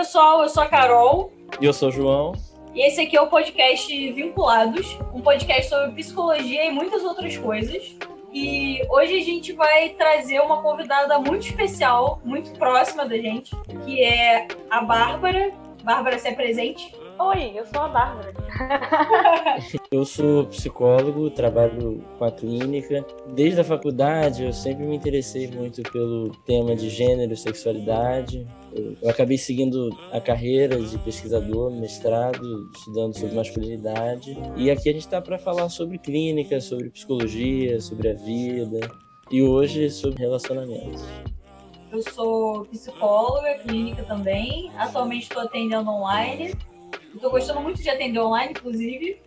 pessoal, eu sou a Carol. E eu sou o João. E esse aqui é o podcast Vinculados, um podcast sobre psicologia e muitas outras coisas. E hoje a gente vai trazer uma convidada muito especial, muito próxima da gente, que é a Bárbara. Bárbara, se apresente. Oi, eu sou a Bárbara. eu sou psicólogo, trabalho com a clínica. Desde a faculdade eu sempre me interessei muito pelo tema de gênero e sexualidade. Eu acabei seguindo a carreira de pesquisador, mestrado, estudando sobre masculinidade. E aqui a gente está para falar sobre clínica, sobre psicologia, sobre a vida e hoje sobre relacionamentos. Eu sou psicóloga clínica também. Atualmente estou atendendo online Estou gostando muito de atender online, inclusive.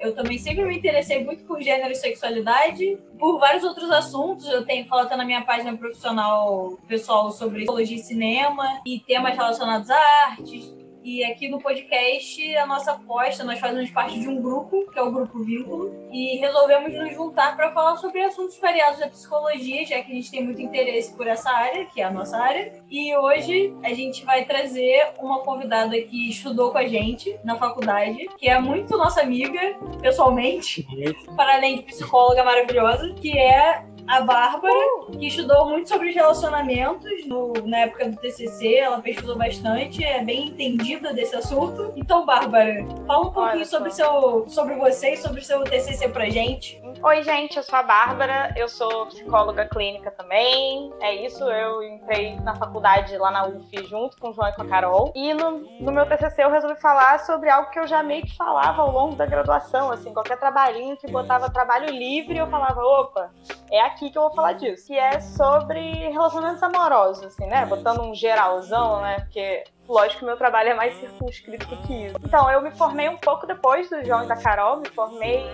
Eu também sempre me interessei muito por gênero e sexualidade, por vários outros assuntos. Eu tenho falado na minha página profissional pessoal sobre psicologia e cinema e temas relacionados à arte, e aqui no podcast, a nossa aposta, nós fazemos parte de um grupo, que é o Grupo Vínculo, e resolvemos nos juntar para falar sobre assuntos variados da psicologia, já que a gente tem muito interesse por essa área, que é a nossa área. E hoje a gente vai trazer uma convidada que estudou com a gente na faculdade, que é muito nossa amiga, pessoalmente, para além de psicóloga maravilhosa, que é a Bárbara, que estudou muito sobre relacionamentos no, na época do TCC, ela pesquisou bastante, é bem entendida desse assunto. Então, Bárbara, fala um pouquinho sobre, seu, sobre você e sobre seu TCC pra gente. Oi, gente, eu sou a Bárbara, eu sou psicóloga clínica também. É isso, eu entrei na faculdade lá na UF junto com o João e com a Carol. E no, no meu TCC eu resolvi falar sobre algo que eu já meio que falava ao longo da graduação, assim, qualquer trabalhinho que botava trabalho livre, eu falava, opa, é aqui aqui que eu vou falar disso, que é sobre relacionamentos amorosos, assim, né? Botando um geralzão, né? Porque lógico que meu trabalho é mais circunscrito que isso. Então, eu me formei um pouco depois do João e da Carol, me formei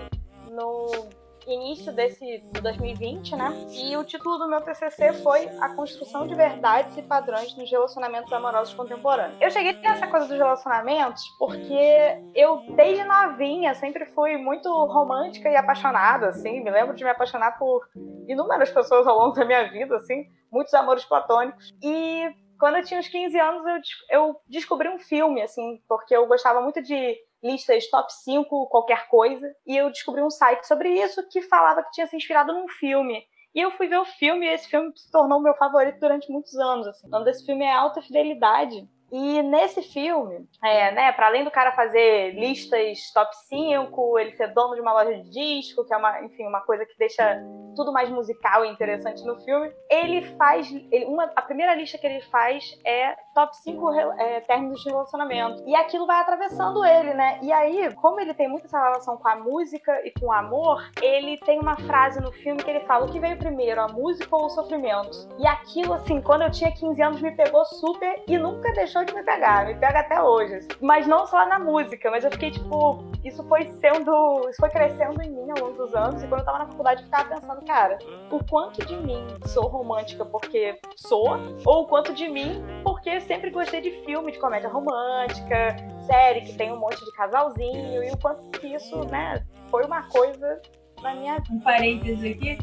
no início desse de 2020, né? E o título do meu TCC foi A Construção de Verdades e Padrões nos Relacionamentos Amorosos Contemporâneos. Eu cheguei nessa coisa dos relacionamentos porque eu, desde novinha, sempre fui muito romântica e apaixonada, assim. Me lembro de me apaixonar por inúmeras pessoas ao longo da minha vida, assim. Muitos amores platônicos. E quando eu tinha uns 15 anos, eu, eu descobri um filme, assim, porque eu gostava muito de listas top 5 qualquer coisa, e eu descobri um site sobre isso que falava que tinha se inspirado num filme. E eu fui ver o filme e esse filme se tornou meu favorito durante muitos anos. Assim. O nome desse filme é Alta Fidelidade. E nesse filme, é, né, para além do cara fazer listas top 5, ele ser dono de uma loja de disco, que é uma, enfim, uma coisa que deixa tudo mais musical e interessante no filme, ele faz. Ele, uma, a primeira lista que ele faz é top 5 é, términos de relacionamento. E aquilo vai atravessando ele, né? E aí, como ele tem muita essa relação com a música e com o amor, ele tem uma frase no filme que ele fala: o que veio primeiro, a música ou o sofrimento? E aquilo, assim, quando eu tinha 15 anos, me pegou super e nunca deixou me pegar, me pega até hoje. Mas não só na música, mas eu fiquei tipo, isso foi sendo, isso foi crescendo em mim ao longo dos anos. E quando eu tava na faculdade, eu ficava pensando, cara, o quanto de mim sou romântica porque sou, ou o quanto de mim porque sempre gostei de filme de comédia romântica, série que tem um monte de casalzinho, e o quanto que isso, né, foi uma coisa na minha. Um parênteses aqui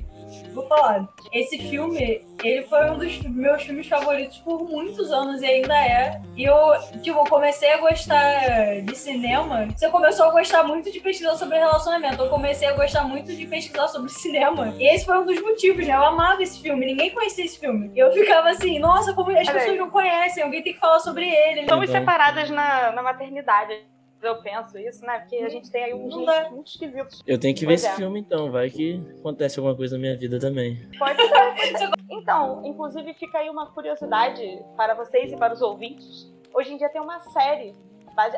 Vou falar. Esse filme, ele foi um dos meus filmes favoritos por muitos anos e ainda é. E eu, tipo, comecei a gostar de cinema. Você começou a gostar muito de pesquisar sobre relacionamento. Eu comecei a gostar muito de pesquisar sobre cinema. E esse foi um dos motivos, né? Eu amava esse filme. Ninguém conhecia esse filme. E eu ficava assim, nossa, como as pessoas não conhecem. Alguém tem que falar sobre ele. Estamos separadas na, na maternidade eu penso isso, né? Porque a gente tem aí uns genes muito esquisitos. Eu tenho que pois ver é. esse filme então, vai que acontece alguma coisa na minha vida também. Pode ser, pode ser. Então, inclusive fica aí uma curiosidade para vocês e para os ouvintes. Hoje em dia tem uma série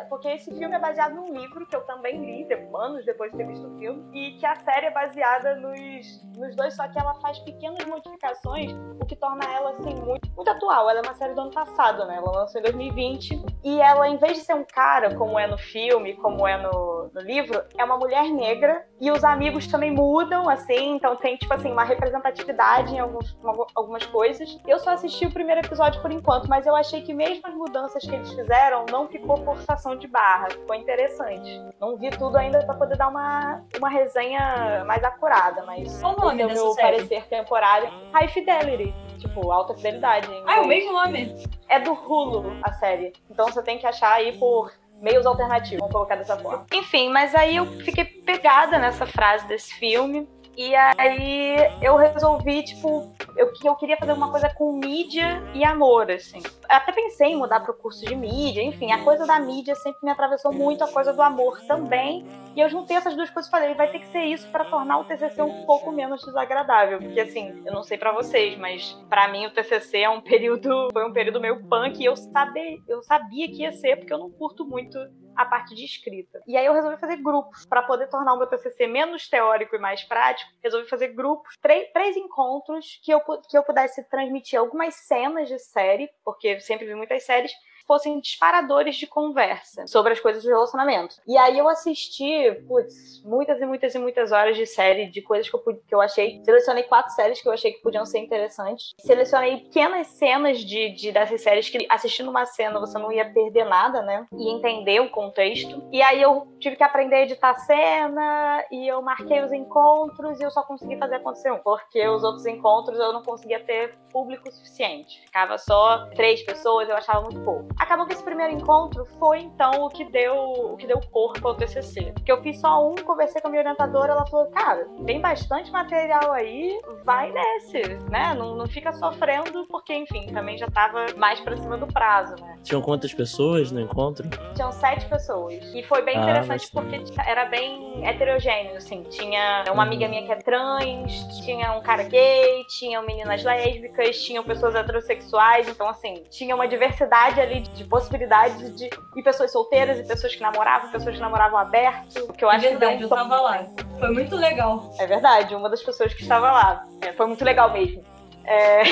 porque esse filme é baseado num livro que eu também li anos depois de ter visto o filme, e que a série é baseada nos, nos dois, só que ela faz pequenas modificações, o que torna ela assim muito, muito atual. Ela é uma série do ano passado, né? Ela lançou em 2020, e ela, em vez de ser um cara, como é no filme, como é no, no livro, é uma mulher negra, e os amigos também mudam, assim, então tem, tipo assim, uma representatividade em alguns, algumas coisas. Eu só assisti o primeiro episódio por enquanto, mas eu achei que mesmo as mudanças que eles fizeram não ficou forçação de barra. Ficou interessante. Não vi tudo ainda para poder dar uma, uma resenha mais acurada, mas Qual o nome é o meu série? parecer temporário. High Fidelity. Tipo, alta fidelidade. Ah, é o mesmo nome? É do Hulu a série. Então você tem que achar aí por meios alternativos, vamos colocar dessa forma. Enfim, mas aí eu fiquei pegada nessa frase desse filme. E aí eu resolvi, tipo, eu, eu queria fazer uma coisa com mídia e amor, assim. Até pensei em mudar pro curso de mídia, enfim, a coisa da mídia sempre me atravessou muito, a coisa do amor também. E eu juntei essas duas coisas e falei, vai ter que ser isso para tornar o TCC um pouco menos desagradável, porque assim, eu não sei para vocês, mas para mim o TCC é um período, foi um período meio punk e eu sabia, eu sabia que ia ser, porque eu não curto muito a parte de escrita. E aí eu resolvi fazer grupos para poder tornar o meu TCC menos teórico e mais prático. Resolvi fazer grupos, três, três encontros que eu, que eu pudesse transmitir algumas cenas de série, porque eu sempre vi muitas séries, fossem disparadores de conversa sobre as coisas do relacionamento. E aí eu assisti, putz, muitas e muitas e muitas horas de série, de coisas que eu, que eu achei. Selecionei quatro séries que eu achei que podiam ser interessantes. Selecionei pequenas cenas de, de dessas séries que assistindo uma cena você não ia perder nada, né? E entender o contexto. E aí eu tive que aprender a editar cena e eu marquei os encontros e eu só consegui fazer acontecer um. Porque os outros encontros eu não conseguia ter público suficiente. Ficava só três pessoas, eu achava muito pouco. Acabou que esse primeiro encontro foi então o que deu o que deu corpo ao TCC. Porque eu fiz só um, conversei com a minha orientadora, ela falou: "Cara, tem bastante material aí, vai nesse, né? Não, não fica sofrendo porque, enfim, também já tava mais para cima do prazo, né?" Tinham quantas pessoas no encontro? Tinham sete pessoas. E foi bem ah, interessante porque era bem heterogêneo, assim. Tinha uma amiga minha que é trans, tinha um cara gay, tinham meninas lésbicas, tinham pessoas heterossexuais, então assim, tinha uma diversidade ali de possibilidades de e pessoas solteiras e pessoas que namoravam, pessoas que namoravam aberto. Que eu é acho verdade, que eu tava lá. Foi muito legal. É verdade, uma das pessoas que estava lá. É, foi muito legal mesmo. É...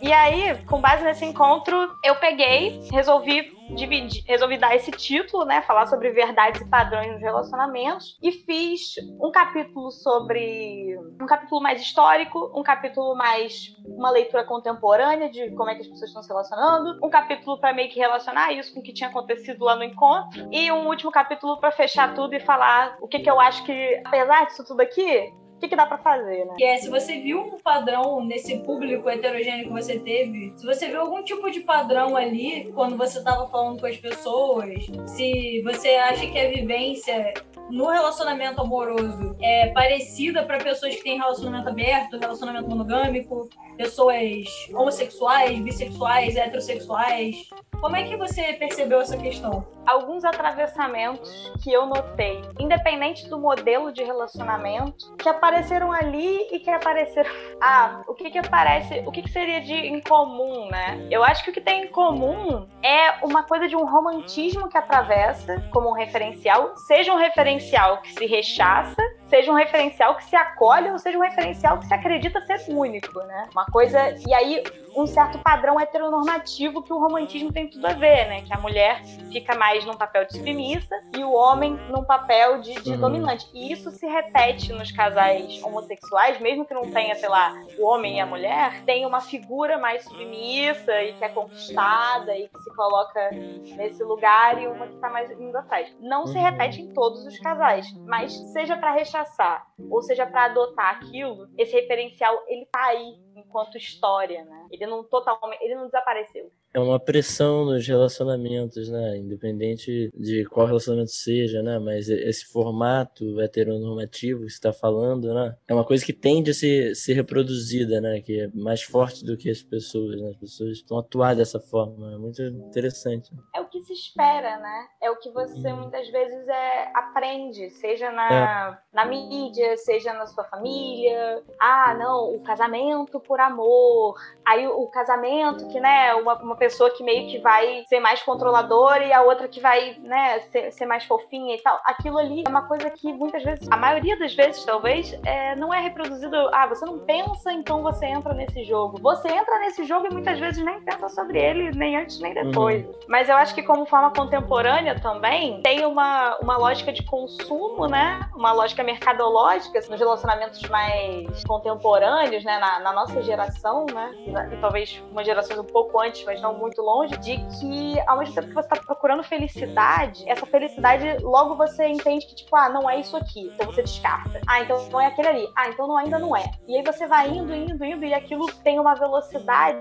e aí, com base nesse encontro, eu peguei, resolvi dividir, resolvi dar esse título, né? Falar sobre verdades e padrões nos relacionamentos. E fiz um capítulo sobre. um capítulo mais histórico, um capítulo mais. uma leitura contemporânea de como é que as pessoas estão se relacionando, um capítulo para meio que relacionar isso com o que tinha acontecido lá no encontro, e um último capítulo para fechar tudo e falar o que, que eu acho que, apesar disso tudo aqui, que, que dá para fazer, né? Que é, se você viu um padrão nesse público heterogêneo que você teve, se você viu algum tipo de padrão ali quando você tava falando com as pessoas, se você acha que a vivência no relacionamento amoroso é parecida para pessoas que têm relacionamento aberto, relacionamento monogâmico, pessoas homossexuais, bissexuais, heterossexuais. Como é que você percebeu essa questão? Alguns atravessamentos que eu notei, independente do modelo de relacionamento, que apareceram ali e que apareceram. Ah, o que que aparece? O que, que seria de incomum, né? Eu acho que o que tem em comum é uma coisa de um romantismo que atravessa como um referencial, seja um referencial que se rechaça, seja um referencial que se acolhe ou seja um referencial que se acredita ser único, né? Uma coisa. E aí, um certo padrão heteronormativo que o romantismo tem tudo a ver, né? Que a mulher fica mais num papel de submissa e o homem num papel de, de uhum. dominante. E isso se repete nos casais homossexuais, mesmo que não tenha, sei lá, o homem e a mulher, tem uma figura mais submissa e que é conquistada e que se coloca nesse lugar e uma que tá mais indo atrás. Não se repete em todos os casais, mas seja para rechaçar ou seja para adotar aquilo, esse referencial ele tá aí enquanto história, né? Ele não totalmente, ele não desapareceu é uma pressão nos relacionamentos, né? Independente de qual relacionamento seja, né? Mas esse formato heteronormativo que você está falando, né? É uma coisa que tende a ser, ser reproduzida, né? Que é mais forte do que as pessoas, né? As pessoas estão atuar dessa forma. É muito interessante. É se espera, né? É o que você hum. muitas vezes é, aprende, seja na, é. na mídia, seja na sua família. Ah, não, o casamento por amor. Aí o, o casamento que, né? Uma, uma pessoa que meio que vai ser mais controladora e a outra que vai, né, ser, ser mais fofinha e tal. Aquilo ali é uma coisa que muitas vezes, a maioria das vezes, talvez, é, não é reproduzido. Ah, você não pensa, então você entra nesse jogo. Você entra nesse jogo e muitas vezes nem pensa sobre ele, nem antes nem depois. Uhum. Mas eu acho que como forma contemporânea também, tem uma, uma lógica de consumo, né? Uma lógica mercadológica nos relacionamentos mais contemporâneos, né? Na, na nossa geração, né? E, e, talvez uma geração um pouco antes, mas não muito longe, de que ao mesmo tempo que você está procurando felicidade, essa felicidade logo você entende que, tipo, ah, não é isso aqui. Então você descarta. Ah, então não é aquele ali. Ah, então não, ainda não é. E aí você vai indo, indo, indo, e aquilo tem uma velocidade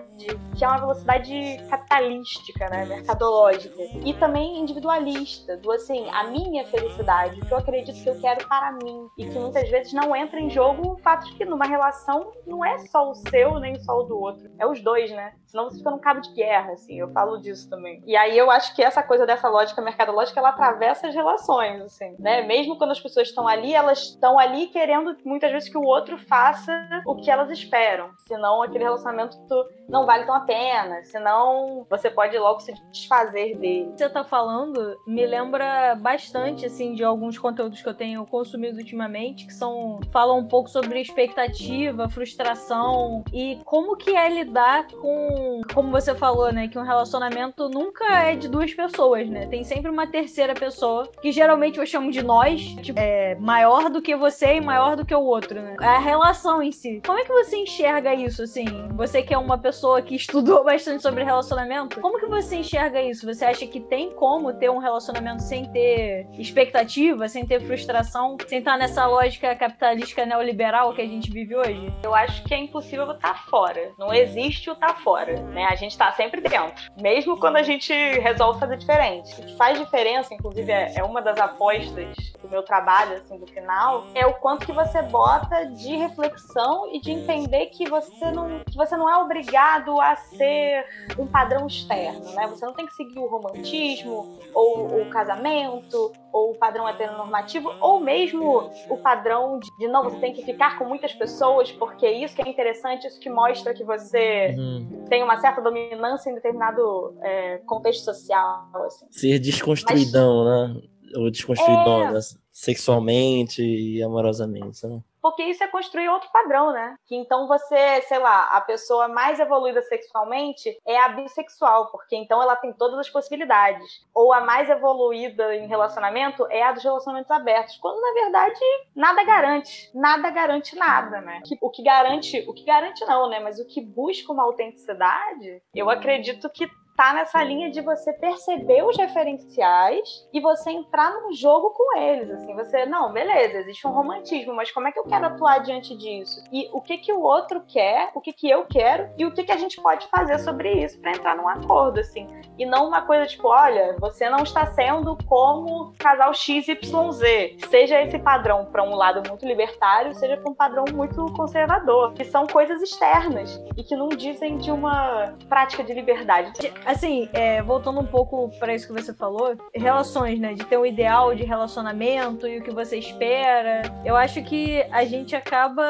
que é uma velocidade capitalística, né? Mercadológica. E também individualista, do assim, a minha felicidade, o que eu acredito que eu quero para mim. E que muitas vezes não entra em jogo o fato de que numa relação não é só o seu nem só o do outro. É os dois, né? Senão você fica num cabo de guerra, assim. Eu falo disso também. E aí eu acho que essa coisa dessa lógica mercadológica, ela atravessa as relações, assim, né? Mesmo quando as pessoas estão ali, elas estão ali querendo muitas vezes que o outro faça o que elas esperam. Senão aquele relacionamento não vale tão a pena. Senão você pode logo se desfazer dele. Você tá falando me lembra bastante, assim, de alguns conteúdos que eu tenho consumido ultimamente, que são. falam um pouco sobre expectativa, frustração e como que é lidar com. Como você falou, né? Que um relacionamento nunca é de duas pessoas, né? Tem sempre uma terceira pessoa, que geralmente eu chamo de nós, tipo, é maior do que você e maior do que o outro, né? A relação em si. Como é que você enxerga isso, assim? Você que é uma pessoa que estudou bastante sobre relacionamento, como que você enxerga isso? Você acha que tem como ter um relacionamento sem ter expectativa, sem ter frustração, sem estar nessa lógica capitalística neoliberal que a gente vive hoje? Eu acho que é impossível estar fora. Não existe o estar fora, né? A gente está sempre dentro. Mesmo quando a gente resolve fazer diferente. O que faz diferença, inclusive, é, é uma das apostas do meu trabalho, assim, do final, é o quanto que você bota de reflexão e de entender que você não, que você não é obrigado a ser um padrão externo, né? Você não tem que seguir o romantismo, ou o casamento, ou o padrão heteronormativo, ou mesmo o padrão de, de não, você tem que ficar com muitas pessoas, porque isso que é interessante, isso que mostra que você uhum. tem uma certa dominância em determinado é, contexto social. Assim. Ser desconstruidão, Mas, né? Ou desconstruidona, é... sexualmente e amorosamente, né? Porque isso é construir outro padrão, né? Que então você, sei lá, a pessoa mais evoluída sexualmente é a bissexual, porque então ela tem todas as possibilidades. Ou a mais evoluída em relacionamento é a dos relacionamentos abertos, quando na verdade nada garante, nada garante nada, né? O que garante, o que garante não, né? Mas o que busca uma autenticidade, eu acredito que tá nessa linha de você perceber os referenciais e você entrar num jogo com eles, assim, você, não, beleza, existe um romantismo, mas como é que eu quero atuar diante disso? E o que que o outro quer, o que que eu quero e o que que a gente pode fazer sobre isso para entrar num acordo, assim. E não uma coisa tipo, olha, você não está sendo como casal XYZ. Seja esse padrão para um lado muito libertário, seja para um padrão muito conservador, que são coisas externas e que não dizem de uma prática de liberdade assim, é, voltando um pouco para isso que você falou, relações, né? De ter um ideal de relacionamento e o que você espera. Eu acho que a gente acaba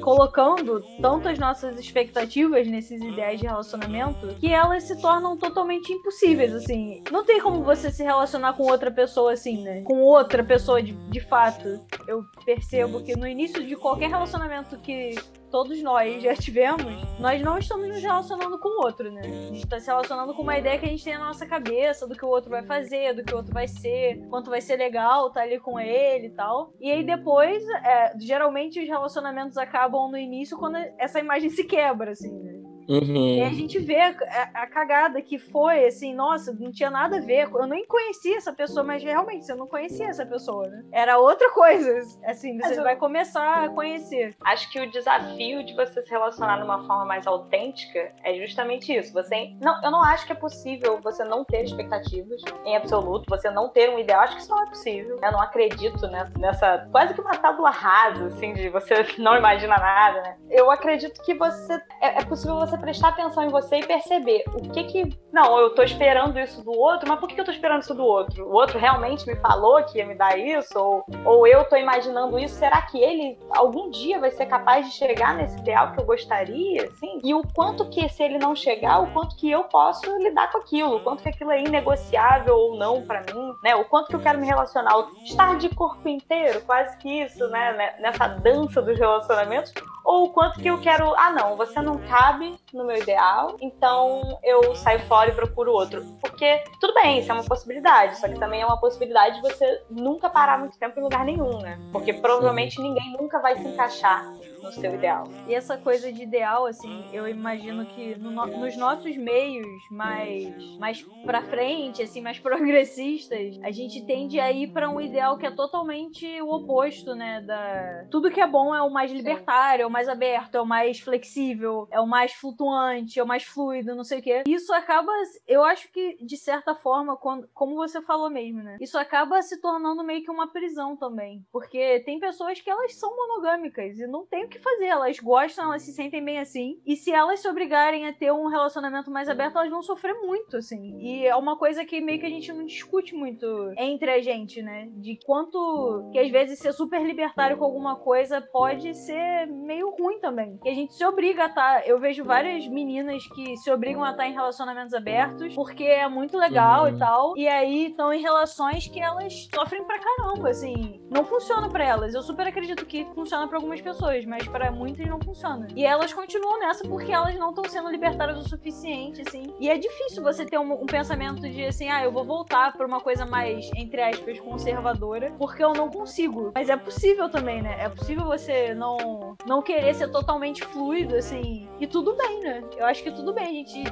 colocando tanto as nossas expectativas nesses ideais de relacionamento que elas se tornam totalmente impossíveis, assim. Não tem como você se relacionar com outra pessoa assim, né? Com outra pessoa de, de fato. Eu percebo que no início de qualquer relacionamento que todos nós já tivemos, nós não estamos nos relacionando com o outro, né? A gente está se relacionando com uma ideia que a gente tem na nossa cabeça do que o outro vai fazer, do que o outro vai ser, quanto vai ser legal estar tá ali com ele e tal. E aí depois, é, geralmente os relacionamentos acabam no início quando essa imagem se quebra, assim, né? Uhum. E a gente vê a, a, cagada que foi, assim, nossa, não tinha nada a ver. Eu nem conhecia essa pessoa, mas realmente você não conhecia essa pessoa, né? Era outra coisa. Assim, você eu... vai começar a conhecer. Acho que o desafio de você se relacionar de uma forma mais autêntica é justamente isso. Você não, eu não acho que é possível você não ter expectativas em absoluto, você não ter um ideal. Acho que isso não é possível. Eu não acredito nessa, nessa quase que uma tábua rasa, assim, de você não imagina nada, né? Eu acredito que você é, é possível você prestar atenção em você e perceber o que que. Não, eu tô esperando isso do outro, mas por que eu tô esperando isso do outro? O outro realmente me falou que ia me dar isso? Ou, ou eu tô imaginando isso? Será que ele algum dia vai ser capaz de chegar nesse ideal que eu gostaria? Assim? E o quanto que, se ele não chegar, o quanto que eu posso lidar com aquilo? O quanto que aquilo é inegociável ou não para mim? Né? O quanto que eu quero me relacionar? Estar de corpo inteiro, quase que isso, né? Nessa dança dos relacionamentos ou o quanto que eu quero, ah não, você não cabe no meu ideal, então eu saio fora e procuro outro. Porque tudo bem, isso é uma possibilidade, só que também é uma possibilidade de você nunca parar muito tempo em lugar nenhum, né? Porque provavelmente ninguém nunca vai se encaixar no seu ideal. E essa coisa de ideal, assim, eu imagino que no, nos nossos meios mais, mais pra frente, assim, mais progressistas, a gente tende a ir para um ideal que é totalmente o oposto, né? Da... Tudo que é bom é o mais libertário, é o mais aberto, é o mais flexível, é o mais flutuante, é o mais fluido, não sei o quê. Isso acaba, eu acho que, de certa forma, quando, como você falou mesmo, né? Isso acaba se tornando meio que uma prisão também. Porque tem pessoas que elas são monogâmicas e não tem que fazer. Elas gostam, elas se sentem bem assim. E se elas se obrigarem a ter um relacionamento mais aberto, elas vão sofrer muito, assim. E é uma coisa que meio que a gente não discute muito entre a gente, né? De quanto que às vezes ser super libertário com alguma coisa pode ser meio ruim também. Que a gente se obriga a estar. Tá, eu vejo várias meninas que se obrigam a estar tá em relacionamentos abertos porque é muito legal uhum. e tal. E aí estão em relações que elas sofrem pra caramba, assim. Não funciona para elas. Eu super acredito que funciona para algumas pessoas, mas para muitas não funciona. E elas continuam nessa porque elas não estão sendo libertárias o suficiente, assim. E é difícil você ter um, um pensamento de assim, ah, eu vou voltar pra uma coisa mais, entre aspas, conservadora, porque eu não consigo. Mas é possível também, né? É possível você não, não querer ser totalmente fluido, assim. E tudo bem, né? Eu acho que tudo bem a gente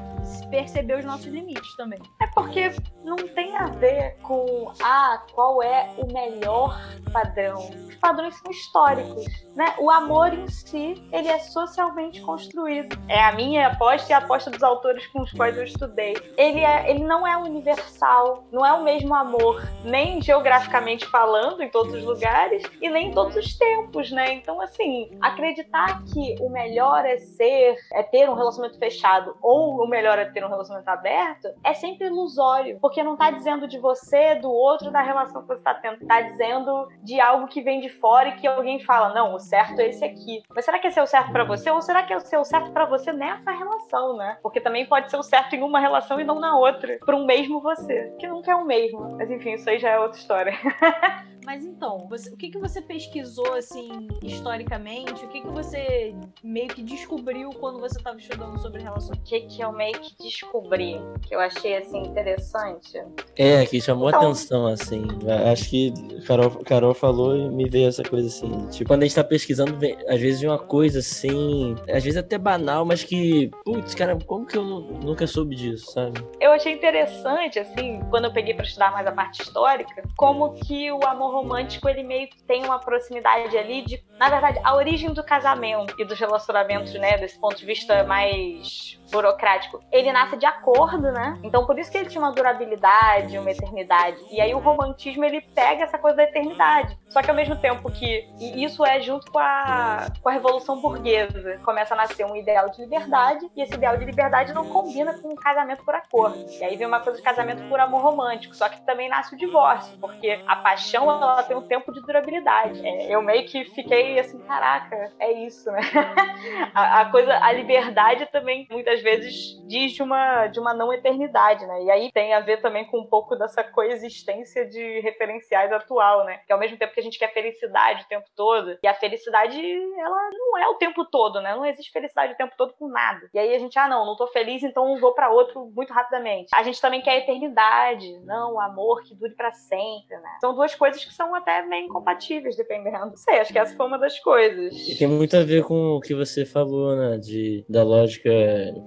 perceber os nossos limites também. É porque não tem a ver com, ah, qual é o melhor padrão. Os padrões são históricos, né? O amor em si, ele é socialmente construído. É a minha aposta e a aposta dos autores com os quais eu estudei. Ele, é, ele não é universal, não é o mesmo amor, nem geograficamente falando em todos os lugares e nem em todos os tempos, né? Então, assim, acreditar que o melhor é ser, é ter um relacionamento fechado ou o melhor é ter um relacionamento aberto, é sempre ilusório, porque não tá dizendo de você, do outro, da relação que você tá tendo, tá dizendo de algo que vem de fora e que alguém fala, não, o certo é esse aqui. Mas será que esse é o certo para você ou será que é o certo para você nessa relação, né? Porque também pode ser o certo em uma relação e não na outra, para um mesmo você, que nunca é o mesmo. Mas enfim, isso aí já é outra história. Mas então, você, o que, que você pesquisou, assim, historicamente? O que, que você meio que descobriu quando você estava estudando sobre relações? O que, que eu meio que descobri, que eu achei, assim, interessante? É, que chamou então... atenção, assim. Acho que Carol, Carol falou e me veio essa coisa, assim. Tipo, quando a gente tá pesquisando, às vezes vem uma coisa, assim, às vezes até banal, mas que, putz, cara, como que eu nunca soube disso, sabe? Eu achei interessante, assim, quando eu peguei para estudar mais a parte histórica, como que o amor romântico ele meio que tem uma proximidade ali de, na verdade, a origem do casamento e dos relacionamentos, né, desse ponto de vista mais burocrático, ele nasce de acordo, né? Então por isso que ele tinha uma durabilidade, uma eternidade. E aí o romantismo ele pega essa coisa da eternidade. Só que ao mesmo tempo que e isso é junto com a, com a revolução burguesa, começa a nascer um ideal de liberdade e esse ideal de liberdade não combina com o casamento por acordo. E aí vem uma coisa de casamento por amor romântico, só que também nasce o divórcio, porque a paixão ela tem um tempo de durabilidade. É, eu meio que fiquei assim, caraca, é isso, né? a, a coisa, a liberdade também muitas muitas vezes diz de uma, de uma não eternidade, né? E aí tem a ver também com um pouco dessa coexistência de referenciais atual, né? Que ao mesmo tempo que a gente quer felicidade o tempo todo, e a felicidade, ela não é o tempo todo, né? Não existe felicidade o tempo todo com nada. E aí a gente, ah, não, não tô feliz, então vou para outro muito rapidamente. A gente também quer eternidade, não, o amor que dure para sempre, né? São duas coisas que são até meio incompatíveis, dependendo. Não sei, acho que essa foi uma das coisas. E tem muito a ver com o que você falou, né? De, da lógica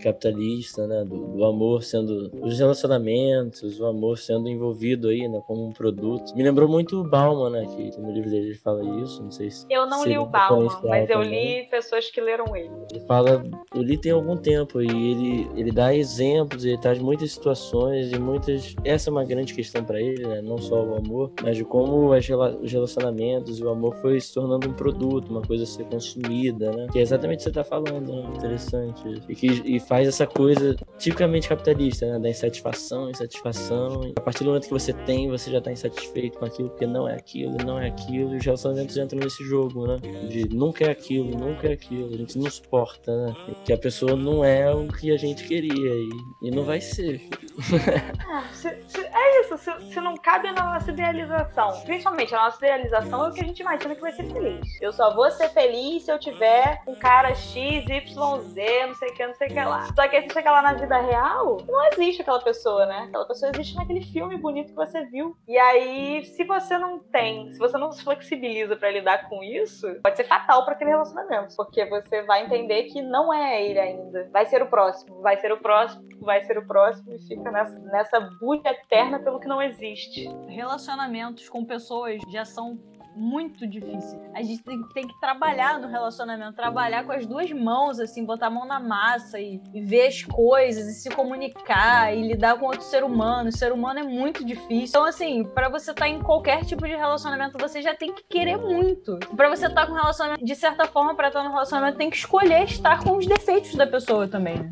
capitalista, né? Do, do, amor sendo. os relacionamentos, o amor sendo envolvido aí, né? Como um produto. Me lembrou muito o Bauman, né? Que no livro dele ele fala isso. Não sei se. Eu não li o Bauman, mas eu li pessoas que leram ele. Ele fala. Eu li tem algum tempo e ele, ele dá exemplos, ele traz muitas situações e muitas. Essa é uma grande questão para ele, né? Não só o amor, mas de como as, os relacionamentos e o amor foi se tornando um produto, uma coisa a ser consumida, né? Que é exatamente o que você tá falando, né? Interessante. E que e faz essa coisa tipicamente capitalista, né? Da insatisfação, insatisfação. A partir do momento que você tem, você já está insatisfeito com aquilo, porque não é aquilo, não é aquilo. E os relacionamentos entram nesse jogo, né? De nunca é aquilo, nunca é aquilo. A gente não suporta, né? Que a pessoa não é o que a gente queria e, e não vai ser. Ah, é é isso, se, se, não cabe na nossa idealização, principalmente a nossa idealização é o que a gente imagina que vai ser feliz. Eu só vou ser feliz se eu tiver um cara X, Y, Z, não sei o que, não sei o que lá. Só que aí você chega lá na vida real, não existe aquela pessoa, né? Aquela pessoa existe naquele filme bonito que você viu. E aí, se você não tem, se você não se flexibiliza para lidar com isso, pode ser fatal para aquele relacionamento. Porque você vai entender que não é ele ainda. Vai ser o próximo, vai ser o próximo, vai ser o próximo e fica nessa, nessa busca eterna pelo que não existe. Relacionamentos com pessoas já são muito difícil. A gente tem, tem, que trabalhar no relacionamento, trabalhar com as duas mãos, assim, botar a mão na massa e, e ver as coisas e se comunicar e lidar com outro ser humano. O ser humano é muito difícil. Então, assim, para você estar tá em qualquer tipo de relacionamento, você já tem que querer muito. Para você estar tá com relacionamento, de certa forma, para estar no relacionamento, tem que escolher estar com os defeitos da pessoa também, né?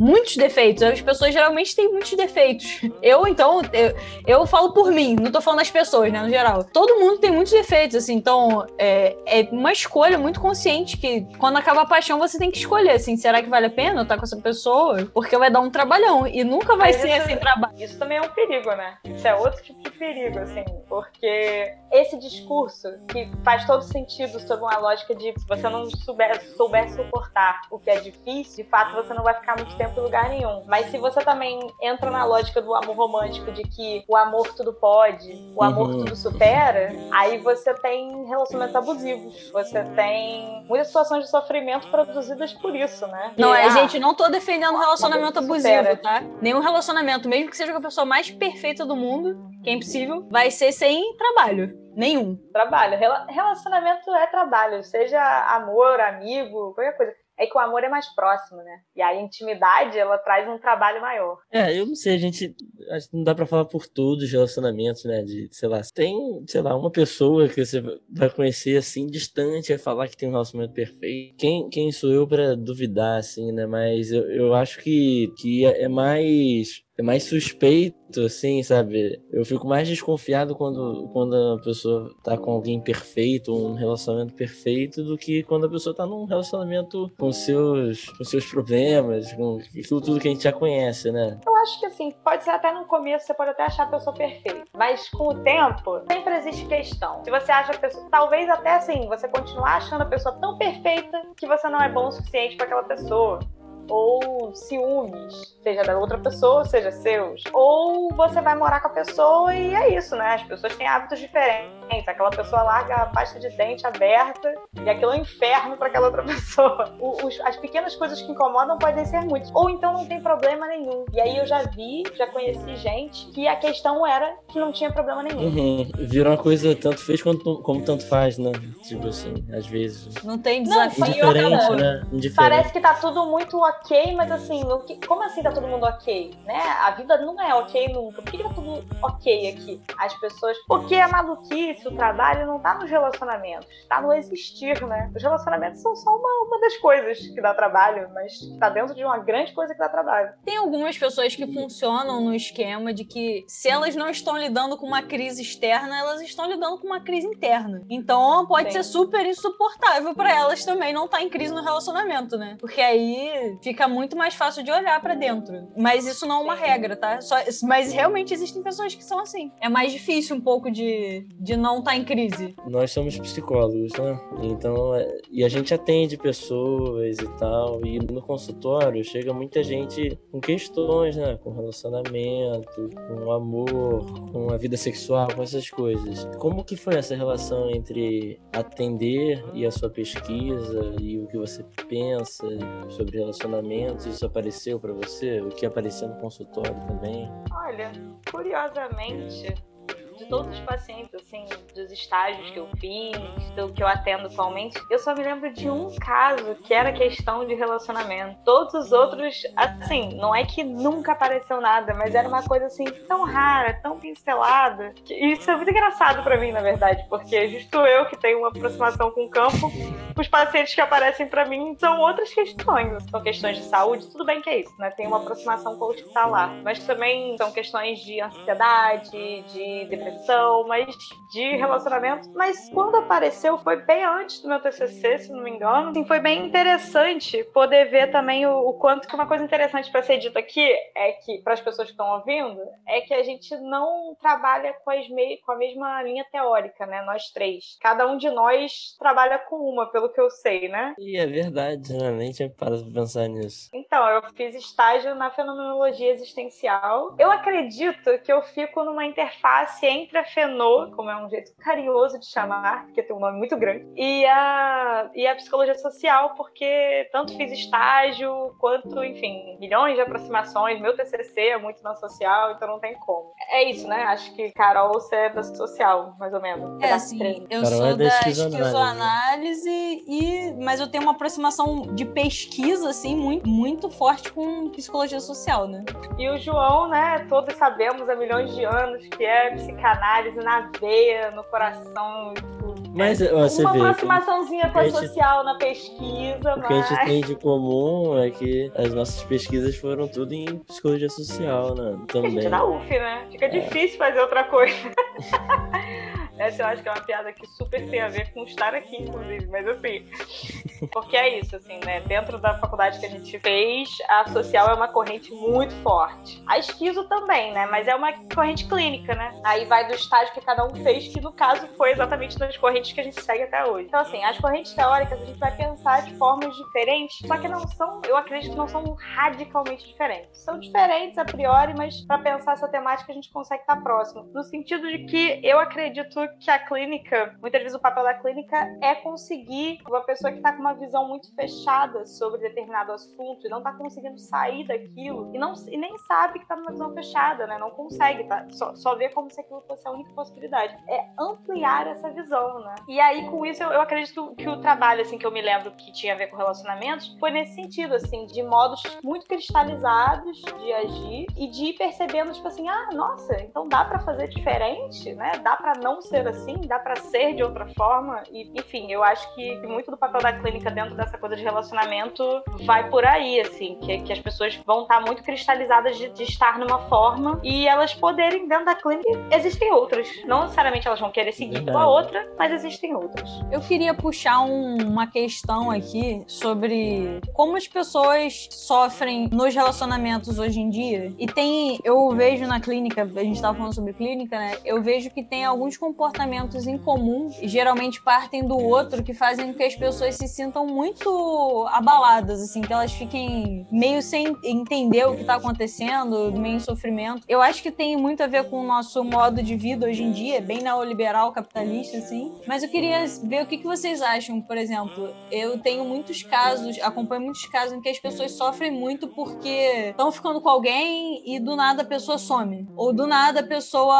Muitos defeitos. As pessoas geralmente têm muitos defeitos. Eu, então, eu, eu falo por mim, não tô falando das pessoas, né, no geral. Todo mundo tem muitos defeitos, assim, então é, é uma escolha muito consciente que quando acaba a paixão você tem que escolher, assim, será que vale a pena eu estar com essa pessoa? Porque vai dar um trabalhão e nunca vai Mas ser isso, assim trabalho. Isso também é um perigo, né? Isso é outro tipo de perigo, assim, porque esse discurso que faz todo sentido sobre uma lógica de se você não souber, souber suportar o que é difícil, de fato você não vai ficar muito tempo em lugar nenhum. Mas se você também entra na lógica do amor romântico, de que o amor tudo pode, o amor uhum. tudo supera, aí você tem relacionamentos abusivos. Você tem muitas situações de sofrimento produzidas por isso, né? Não, é, gente, não tô defendendo relacionamento abusivo, tá? Nenhum relacionamento, mesmo que seja com a pessoa mais perfeita do mundo, que é impossível, vai ser sem trabalho. Nenhum. Trabalho. Relacionamento é trabalho. Seja amor, amigo, qualquer coisa é que o amor é mais próximo, né? E a intimidade, ela traz um trabalho maior. É, eu não sei, a gente. Acho que não dá pra falar por todos os relacionamentos, né? De, sei lá, tem, sei lá, uma pessoa que você vai conhecer assim, distante, vai falar que tem um relacionamento perfeito. Quem, quem sou eu para duvidar, assim, né? Mas eu, eu acho que, que é mais é mais suspeito, assim, sabe? Eu fico mais desconfiado quando, quando a pessoa tá com alguém perfeito, um relacionamento perfeito, do que quando a pessoa tá num relacionamento com seus, com seus problemas, com aquilo tudo que a gente já conhece, né? Eu acho que assim, pode ser até no começo, você pode até achar a pessoa perfeita. Mas com o tempo, sempre existe questão. Se você acha a pessoa. Talvez até assim, você continuar achando a pessoa tão perfeita que você não é bom o suficiente para aquela pessoa ou ciúmes, seja da outra pessoa, seja seus. Ou você vai morar com a pessoa e é isso, né? As pessoas têm hábitos diferentes. Aquela pessoa larga a pasta de dente aberta e aquilo é um inferno para aquela outra pessoa. O, os, as pequenas coisas que incomodam podem ser muitas. Ou então não tem problema nenhum. E aí eu já vi, já conheci gente que a questão era que não tinha problema nenhum. Uhum. Vira uma coisa tanto fez quanto, como tanto faz, né? Tipo assim, às vezes. Não tem desafio. Não, Indiferente, né? Indiferente. Parece que tá tudo muito ok, mas assim, que, como assim tá todo mundo ok? Né? A vida não é ok nunca. Por que, tá tudo ok aqui? As pessoas. Porque a maluquice, o trabalho, não tá nos relacionamentos, tá no existir, né? Os relacionamentos são só uma, uma das coisas que dá trabalho, mas tá dentro de uma grande coisa que dá trabalho. Tem algumas pessoas que funcionam no esquema de que se elas não estão lidando com uma crise externa, elas estão lidando com uma crise interna. Então pode Sim. ser super insuportável para elas também não estar tá em crise no relacionamento, né? Porque aí fica muito mais fácil de olhar para dentro. Mas isso não é uma regra, tá? Só, mas realmente existem pessoas que são assim. É mais difícil um pouco de, de não estar tá em crise. Nós somos psicólogos, né? Então, é, e a gente atende pessoas e tal. E no consultório chega muita gente com questões, né? Com relacionamento, com amor, com a vida sexual, com essas coisas. Como que foi essa relação entre atender e a sua pesquisa e o que você pensa sobre relacionamentos? Isso apareceu para você? O que apareceu no consultório também? Olha, curiosamente, de todos os pacientes, assim, dos estágios que eu fiz, do que eu atendo atualmente, eu só me lembro de um caso que era questão de relacionamento. Todos os outros, assim, não é que nunca apareceu nada, mas era uma coisa assim tão rara, tão pincelada. Isso é muito engraçado para mim, na verdade, porque justo eu que tenho uma aproximação com o campo, os pacientes que aparecem para mim são outras questões. São questões de saúde, tudo bem que é isso, né? Tem uma aproximação com o hospitalar, mas também são questões de ansiedade, de depressão depressão, mas de relacionamento. Mas quando apareceu, foi bem antes do meu TCC, se não me engano. Assim, foi bem interessante poder ver também o, o quanto que uma coisa interessante para ser dito aqui é que, para as pessoas que estão ouvindo, é que a gente não trabalha com, as me com a mesma linha teórica, né? Nós três. Cada um de nós trabalha com uma, pelo que eu sei, né? E é verdade, né? Nem tinha parado pra pensar nisso. Então, eu fiz estágio na fenomenologia existencial. Eu acredito que eu fico numa interface entre a Fenô, como é um jeito carinhoso de chamar, porque tem um nome muito grande, e a, e a psicologia social, porque tanto fiz estágio, quanto, enfim, milhões de aproximações. Meu TCC é muito na social, então não tem como. É isso, né? Acho que Carol, você é da social, mais ou menos. É, assim, eu Carol sou é da da esquizoanálise. esquizoanálise, e, mas eu tenho uma aproximação de pesquisa, assim, muito, muito forte com psicologia social, né? E o João, né? Todos sabemos há milhões de anos que é psicanálise na veia, no coração. tudo. Mas você Uma vê. aproximaçãozinha com a gente- social na pesquisa, O que a gente mas. tem de comum é que as nossas pesquisas foram tudo em psicologia social, né? A gente Também. é da UF, né? Fica difícil fazer outra coisa. Essa eu acho que é uma piada que super tem a ver com estar aqui, inclusive, mas assim. Porque é isso, assim, né? Dentro da faculdade que a gente fez, a social é uma corrente muito forte. A esquizo também, né? Mas é uma corrente clínica, né? Aí vai do estágio que cada um fez, que no caso foi exatamente das correntes que a gente segue até hoje. Então, assim, as correntes teóricas a gente vai pensar de formas diferentes, só que não são, eu acredito que não são radicalmente diferentes. São diferentes a priori, mas para pensar essa temática a gente consegue estar próximo. No sentido de que eu acredito que a clínica, muitas vezes o papel da clínica é conseguir uma pessoa que está com uma visão muito fechada sobre determinado assunto e não está conseguindo sair daquilo e, não, e nem sabe que está numa visão fechada, né? Não consegue, tá? Só, só vê como se aquilo fosse a única possibilidade. É ampliar essa visão, né? E aí, com isso, eu, eu acredito que o, trabalho, assim, que eu me lembro que tinha a ver com relacionamentos foi nesse sentido, assim, de modos muito cristalizados de agir e de ir percebendo, tipo assim, ah, nossa, então dá pra fazer diferente, né? Dá pra não ser assim, dá pra ser de outra forma. E, enfim, eu acho que muito do papel da clínica dentro dessa coisa de relacionamento vai por aí, assim, que, que as pessoas vão estar muito cristalizadas de, de estar numa forma e elas poderem, dentro da clínica, existem outras. Não necessariamente elas vão querer seguir com a Verdade. outra, mas existem outras. Eu queria puxar um- uma questão aqui sobre como as pessoas sofrem nos relacionamentos hoje em dia. E tem, eu vejo na clínica, a gente tava falando sobre clínica, né? Eu vejo que tem alguns comportamentos em comum, geralmente partem do outro, que fazem com que as pessoas se sintam muito abaladas, assim, que elas fiquem meio sem entender o que tá acontecendo, meio em sofrimento. Eu acho que tem muito a ver com o nosso modo de vida hoje em dia, bem neoliberal, capitalista, assim. Mas eu queria ver o que vocês acham, por exemplo. Eu tenho muitos casos, acompanho muitos casos em que as pessoas sofrem muito porque estão ficando com alguém e do nada a pessoa some. Ou do nada a pessoa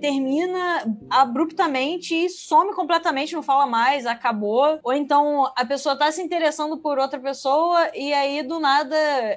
termina abruptamente e some completamente, não fala mais, acabou. Ou então a pessoa tá se interessando por outra pessoa e aí do nada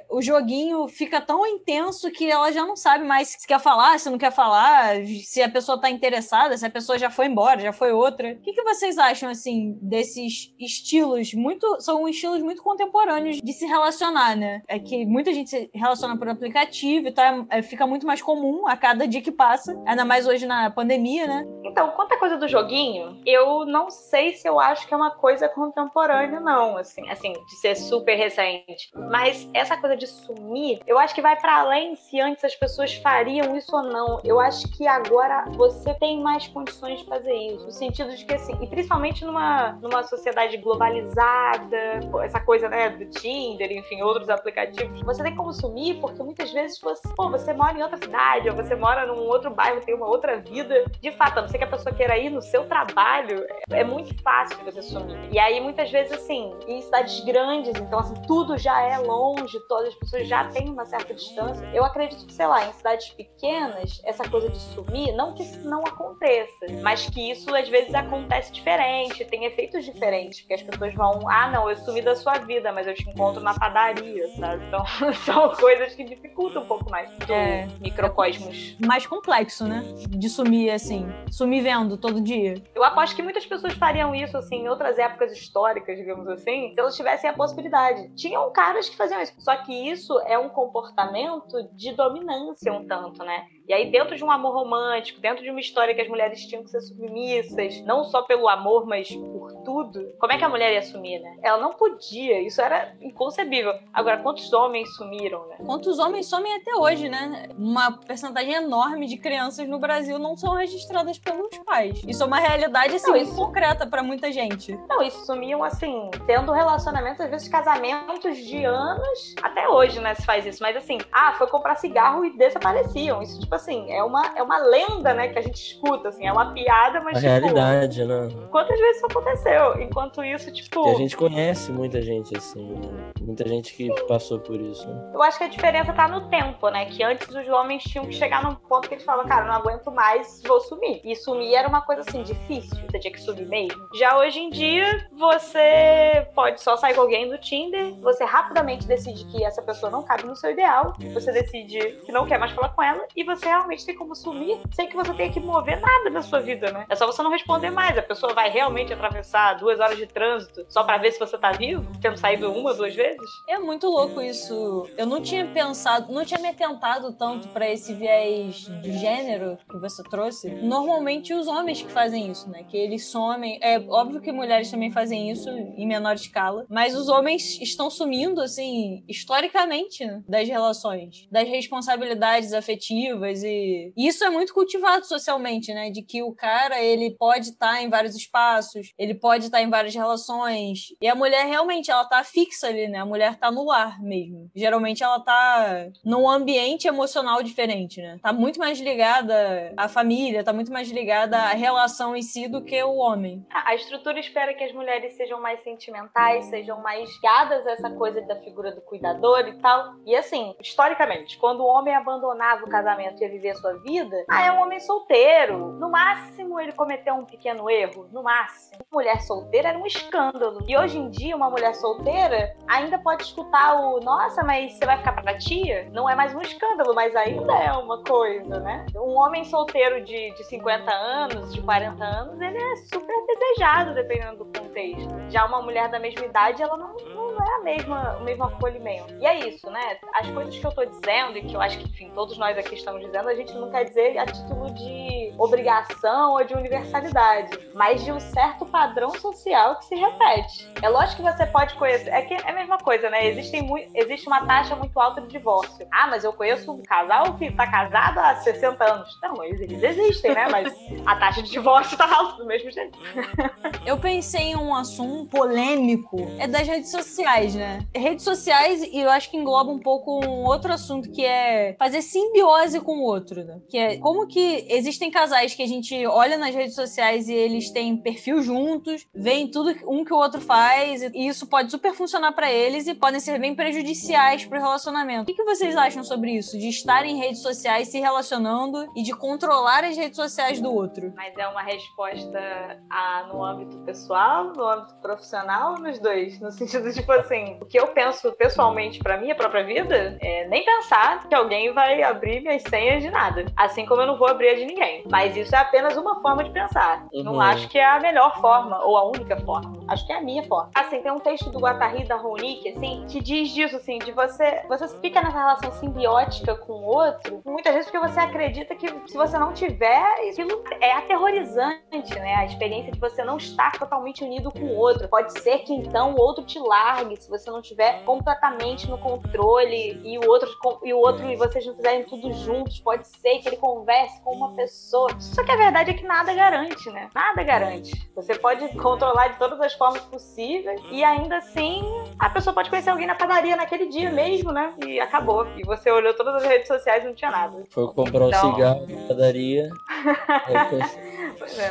o joguinho fica tão intenso que ela já não sabe mais se quer falar, se não quer falar, se a pessoa tá interessada, se a pessoa já foi embora, já foi outra. O que, que vocês acham, assim, desses estilos muito. São estilos muito contemporâneos de se relacionar, né? É que muita gente se relaciona por aplicativo e tá, é, fica muito mais comum a cada dia que passa, ainda mais hoje na pandemia, né? Então, quanto à coisa do joguinho, eu não sei se eu acho que é uma coisa contemporânea, não, assim, assim, de ser super recente. Mas essa coisa de sumir, eu acho que vai para além se antes as pessoas fariam isso ou não. Eu acho que agora você tem mais condições de fazer isso. No sentido de que, assim, e principalmente numa, numa sociedade globalizada, essa coisa, né, do Tinder, enfim, outros aplicativos, você tem como sumir porque muitas vezes você, pô, você mora em outra cidade, ou você mora num outro bairro, tem uma outra vida. De fato, não que a pessoa queira ir no seu trabalho, é muito fácil você sumir. E aí, muitas vezes, assim, em cidades grandes, então, assim, tudo já é longe, todas as pessoas já têm uma certa distância. Eu acredito que, sei lá, em cidades pequenas, essa coisa de sumir, não que isso não aconteça, mas que isso às vezes acontece diferente, tem efeitos diferentes, porque as pessoas vão, ah, não, eu sumi da sua vida, mas eu te encontro na padaria, sabe? Então, são coisas que dificultam um pouco mais do É. microcosmos. Mais complexo, né? De sumir, assim. Sumir me vendo todo dia. Eu aposto que muitas pessoas fariam isso, assim, em outras épocas históricas, digamos assim, se elas tivessem a possibilidade. Tinham caras que faziam isso. Só que isso é um comportamento de dominância um tanto, né? E aí, dentro de um amor romântico, dentro de uma história que as mulheres tinham que ser submissas, não só pelo amor, mas por tudo, como é que a mulher ia assumir, né? Ela não podia, isso era inconcebível. Agora, quantos homens sumiram, né? Quantos homens somem até hoje, né? Uma percentagem enorme de crianças no Brasil não são registradas pelos pais. Isso é uma realidade, assim, Não, muito isso- concreta pra muita gente. Não, isso sumiam assim, tendo relacionamentos, às vezes casamentos de anos, até hoje, né, se faz isso, mas assim, ah, foi comprar cigarro e desapareciam. Isso, tipo assim, é uma, é uma lenda, né, que a gente escuta, assim, é uma piada, mas A tipo, realidade, né? quantas vezes isso aconteceu? Enquanto isso, tipo, Que a gente conhece muita gente assim, né? muita gente que passou por isso. Né? eu acho que a diferença tá no tempo, né, que antes os homens tinham que chegar num ponto que eles falavam, cara, não aguento mais, vou sumir. E sumir era uma coisa assim, difícil, você tinha que sumir mesmo. Já hoje em dia, você pode só sair com alguém do Tinder, você rapidamente decide que essa pessoa não cabe no seu ideal, você decide que não quer mais falar com ela, e você realmente tem como sumir sem que você tenha que mover nada da sua vida, né? É só você não responder mais. A pessoa vai realmente atravessar duas horas de trânsito só pra ver se você tá vivo, tendo saído uma, duas vezes? É muito louco isso. Eu não tinha pensado, não tinha me atentado tanto pra esse viés de gênero que você trouxe. Normalmente os homens que fazem isso, né? Que eles somem. É óbvio que mulheres também fazem isso em menor escala, mas os homens estão sumindo assim historicamente né, das relações, das responsabilidades afetivas e e isso é muito cultivado socialmente, né? De que o cara ele pode estar em vários espaços, ele pode estar em várias relações e a mulher realmente ela tá fixa ali, né? A mulher tá no lar mesmo. Geralmente ela tá num ambiente emocional diferente, né? Tá muito mais ligada à família, tá muito mais ligada à relação em si do que o homem. A estrutura espera que as mulheres sejam mais sentimentais, sejam mais ligadas a essa coisa da figura do cuidador e tal. E assim, historicamente, quando o homem abandonava o casamento ia viver a sua vida, ah, é um homem solteiro. No máximo, ele cometeu um pequeno erro. No máximo. Mulher solteira era um escândalo. E hoje em dia, uma mulher solteira ainda pode escutar o nossa, mas você vai ficar pra tia? Não é mais um escândalo, mas ainda é uma coisa, né? Um homem solteiro de, de 50 anos, de 40 anos, ele é super desejado, dependendo do contexto. Já uma mulher da mesma idade, ela não, não é a mesma, o mesmo acolhimento. E é isso, né? As coisas que eu tô dizendo, e que eu acho que, enfim, todos nós aqui estamos dizendo, a gente não quer dizer a título de obrigação ou de universalidade, mas de um certo padrão social que se repete. É lógico que você pode conhecer. É que é a mesma coisa, né? Existem mui- existe uma taxa muito alta de divórcio. Ah, mas eu conheço um casal que tá casado há 60 anos. Não, eles existem, né? Mas a taxa de divórcio tá alta do mesmo jeito. Eu pensei em um assunto polêmico, é das redes sociais, né? Redes sociais, e eu acho que engloba um pouco um outro assunto que é fazer simbiose com o outro, né? Que é como que existem casais que a gente olha nas redes sociais e eles têm perfil juntos, veem tudo um que o outro faz, e isso pode super funcionar pra eles e podem ser bem prejudiciais pro relacionamento. O que, vocês acham sobre isso? De estar em redes sociais se relacionando e de controlar as redes sociais do outro? Mas é uma resposta a, no âmbito pessoal, no âmbito profissional, nos dois. No sentido, tipo assim, o que eu penso pessoalmente pra minha própria vida é nem pensar que alguém vai abrir minhas senhas de nada. Assim como eu não vou abrir a de ninguém. Mas isso é apenas uma forma de pensar. Não Uhum. acho que é a melhor forma, ou a única forma. Acho que é a minha forma. Assim, tem um texto do Guattari da Ronique, assim, que diz disso, assim, de você. Você fica nessa relação simbiótica com o outro, muitas vezes porque você acredita que se você não tiver, aquilo é aterrorizante, né? A experiência de você não estar totalmente unido com o outro. Pode ser que então o outro te largue se você não tiver completamente no controle e o outro e o outro e vocês não fizerem tudo juntos. Pode ser que ele converse com uma pessoa. Só que a verdade é que nada garante, né? Nada garante. Você pode controlar de todas as formas possíveis e ainda assim a pessoa pode conhecer alguém na padaria naquele dia mesmo, né? E acabou. E você olhou todas as redes sociais e não tinha nada. Foi comprar um Então- cigarro na padaria. aí foi- Pois é.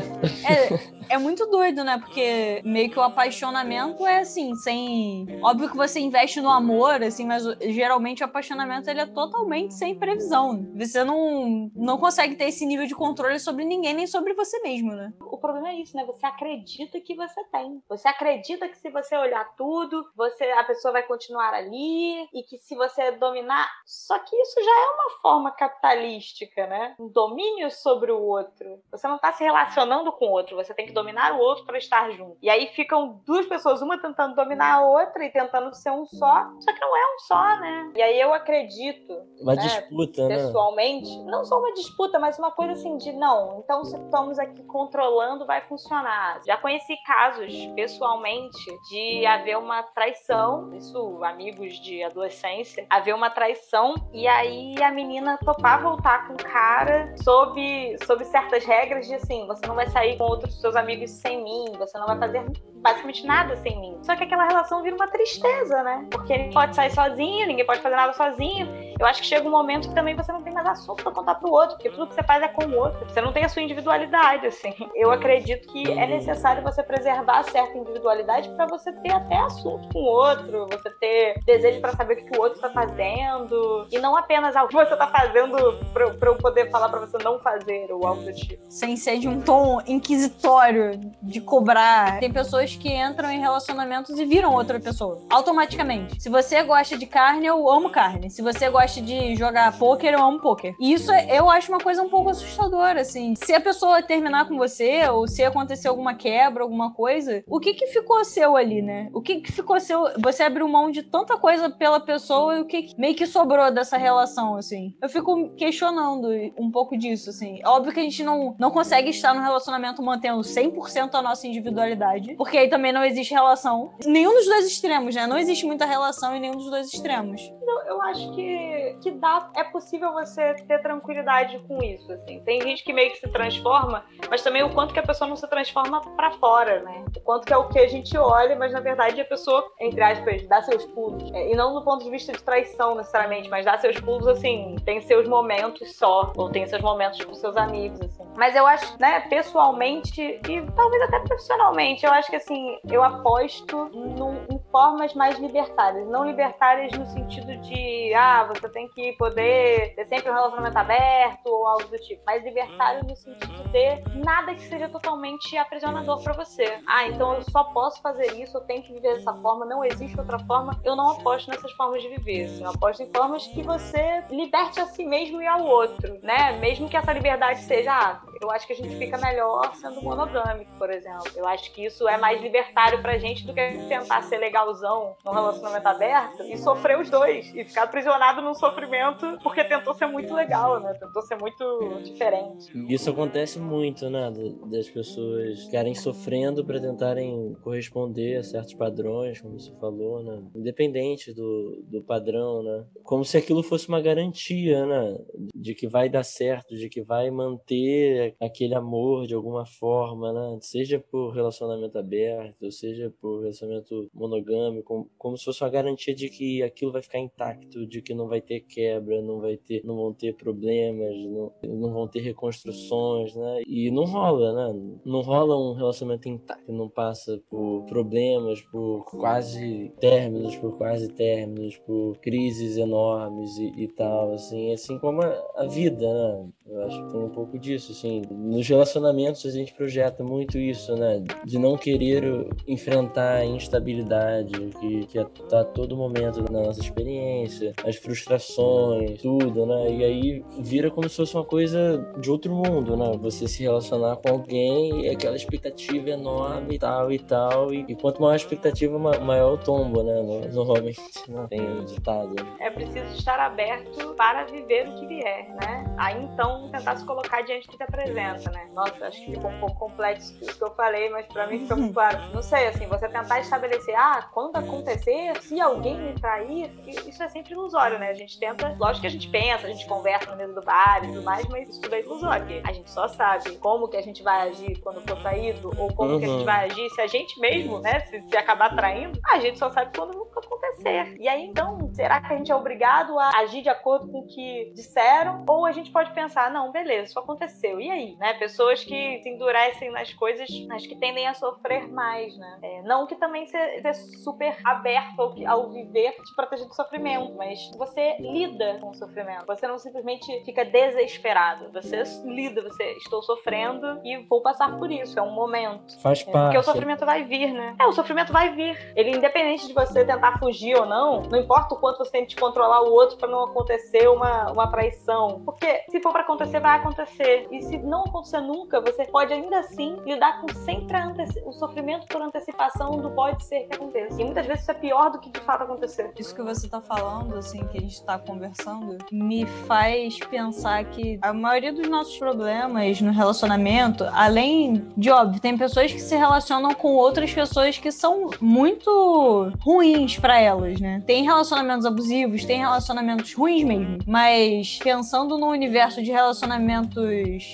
É, É muito doido, né? Porque meio que o apaixonamento é assim, sem. Óbvio que você investe no amor, assim, mas geralmente o apaixonamento ele é totalmente sem previsão. Você não, não consegue ter esse nível de controle sobre ninguém, nem sobre você mesmo, né? O problema é isso, né? Você acredita que você tem. Você acredita que se você olhar tudo, você a pessoa vai continuar ali e que se você dominar. Só que isso já é uma forma capitalística, né? Um domínio sobre o outro. Você não está se relacionando com o outro, você tem que dominar o outro para estar junto. E aí ficam duas pessoas, uma tentando dominar a outra e tentando ser um só, só que não é um só, né? E aí eu acredito. Uma né, disputa, né? Pessoalmente, não só uma disputa, mas uma coisa assim de não, então se estamos aqui controlando, vai funcionar. Já conheci casos pessoalmente de haver uma traição, isso amigos de adolescência, haver uma traição e aí a menina topar voltar com o cara sob, sob certas regras de assim, você não vai sair com outros seus amigos sem mim, você não vai fazer basicamente nada sem mim. Só que aquela relação vira uma tristeza, né? Porque ele pode sair sozinho, ninguém pode fazer nada sozinho. Eu acho que chega um momento que também você não tem mais assunto pra contar pro outro, porque tudo que você faz é com o outro. Você não tem a sua individualidade, assim. Eu acredito que é necessário você preservar certa individualidade para você ter até assunto com o outro, você ter desejo para saber o que o outro tá fazendo, e não apenas algo que você tá fazendo pra, pra eu poder falar para você não fazer, ou algo do tipo. Sem ser de um tom inquisitório, de cobrar. Tem pessoas que entram em relacionamentos e viram outra pessoa, automaticamente. Se você gosta de carne, eu amo carne. Se você gosta de jogar pôquer, eu amo pôquer. E isso eu acho uma coisa um pouco assustadora, assim. Se a pessoa terminar com você, ou se acontecer alguma quebra, alguma coisa, o que que ficou seu ali, né? O que que ficou seu? Você abriu mão de tanta coisa pela pessoa e o que meio que sobrou dessa relação, assim. Eu fico questionando um pouco disso, assim. Óbvio que a gente não, não consegue estar no relacionamento mantendo 100% a nossa individualidade, porque aí também não existe relação. Nenhum dos dois extremos, né? Não existe muita relação em nenhum dos dois extremos. Então, eu acho que, que dá, é possível você ter tranquilidade com isso, assim. Tem gente que meio que se transforma, mas também o quanto que a pessoa não se transforma para fora, né? O quanto que é o que a gente olha, mas na verdade a pessoa, entre aspas, dá seus pulos. É, e não do ponto de vista de traição necessariamente, mas dá seus pulos, assim, tem seus momentos só, ou tem seus momentos com seus amigos, assim. Mas eu acho, né, pessoalmente e talvez até profissionalmente, eu acho que assim, eu aposto num, formas mais libertárias. Não libertárias no sentido de, ah, você tem que poder ter sempre um relacionamento aberto ou algo do tipo. Mas libertário no sentido de nada que seja totalmente aprisionador para você. Ah, então eu só posso fazer isso, eu tenho que viver dessa forma, não existe outra forma. Eu não aposto nessas formas de viver. Assim, eu aposto em formas que você liberte a si mesmo e ao outro, né? Mesmo que essa liberdade seja, ah, eu acho que a gente fica melhor sendo monogâmico, por exemplo. Eu acho que isso é mais libertário pra gente do que tentar ser legalzão num relacionamento aberto e sofrer os dois e ficar aprisionado num sofrimento porque tentou ser muito legal, né? Tentou ser muito diferente. Isso acontece muito, né? Das pessoas ficarem sofrendo para tentarem corresponder a certos padrões, como você falou, né? Independente do, do padrão, né? Como se aquilo fosse uma garantia, né? De que vai dar certo, de que vai manter aquele amor de alguma forma, né? Seja por relacionamento aberto, seja por relacionamento monogâmico, como, como se fosse uma garantia de que aquilo vai ficar intacto, de que não vai ter quebra, não vai ter, não vão ter problemas, não, não vão ter reconstruções, né? E não rola, né? Não rola um relacionamento intacto, não passa por problemas, por quase términos, por quase términos, por crises enormes e, e tal, assim, assim como a, a vida, né? Eu acho que tem um pouco disso, assim. Nos relacionamentos a gente projeta muito isso, né? De não querer enfrentar a instabilidade que, que tá a todo momento na nossa experiência, as frustrações, tudo, né? E aí vira como se fosse uma coisa de outro mundo, né? Você se relacionar com alguém e aquela expectativa enorme e tal e tal. E, e quanto maior a expectativa, maior o tombo, né? Normalmente não tem ditado. É preciso estar aberto para viver o que vier, né? Aí então tentar se colocar diante do que apresenta, né? Nossa, acho que ficou um pouco complexo isso que eu falei, mas para mim ficou claro. Não sei, assim, você tentar estabelecer, ah, quando acontecer, se alguém me trair, isso é sempre ilusório, né? A gente tenta, lógico que a gente pensa, a gente conversa no meio do bar e tudo mais, mas isso tudo é ilusório. A gente só sabe como que a gente vai agir quando for traído, ou como uhum. que a gente uhum. vai agir se a gente mesmo, né, se, se acabar traindo, a gente só sabe quando acontecer. E aí, então, será que a gente é obrigado a agir de acordo com o que disseram? Ou a gente pode pensar, não, beleza, isso aconteceu. E aí, né? Pessoas que se endurecem nas coisas, acho que tendem a sofrer mais, né? É, não que também seja super aberto ao, ao viver te proteger do sofrimento, mas você lida com o sofrimento. Você não simplesmente fica desesperado. Você lida, você estou sofrendo e vou passar por isso. É um momento. Faz É, parte. Porque o sofrimento vai vir, né? É, o sofrimento vai vir. Ele, independente de você tentar fugir ou não, não importa o quanto você tente controlar o outro pra não acontecer uma, uma traição. Porque se for pra acontecer, vai acontecer. E se não acontecer nunca, você pode ainda assim lidar com sempre o sofrimento por antecipação do pode ser que aconteça. E muitas vezes isso é pior do que de fato acontecer. Isso que você tá falando, assim, que a gente tá conversando, me faz pensar que a maioria dos nossos problemas no relacionamento, além de óbvio, tem pessoas que se relacionam com outras pessoas que são muito ruins pra elas, né? Tem relacionamentos abusivos, tem relacionamentos ruins mesmo, mas pensando no universo de relacionamentos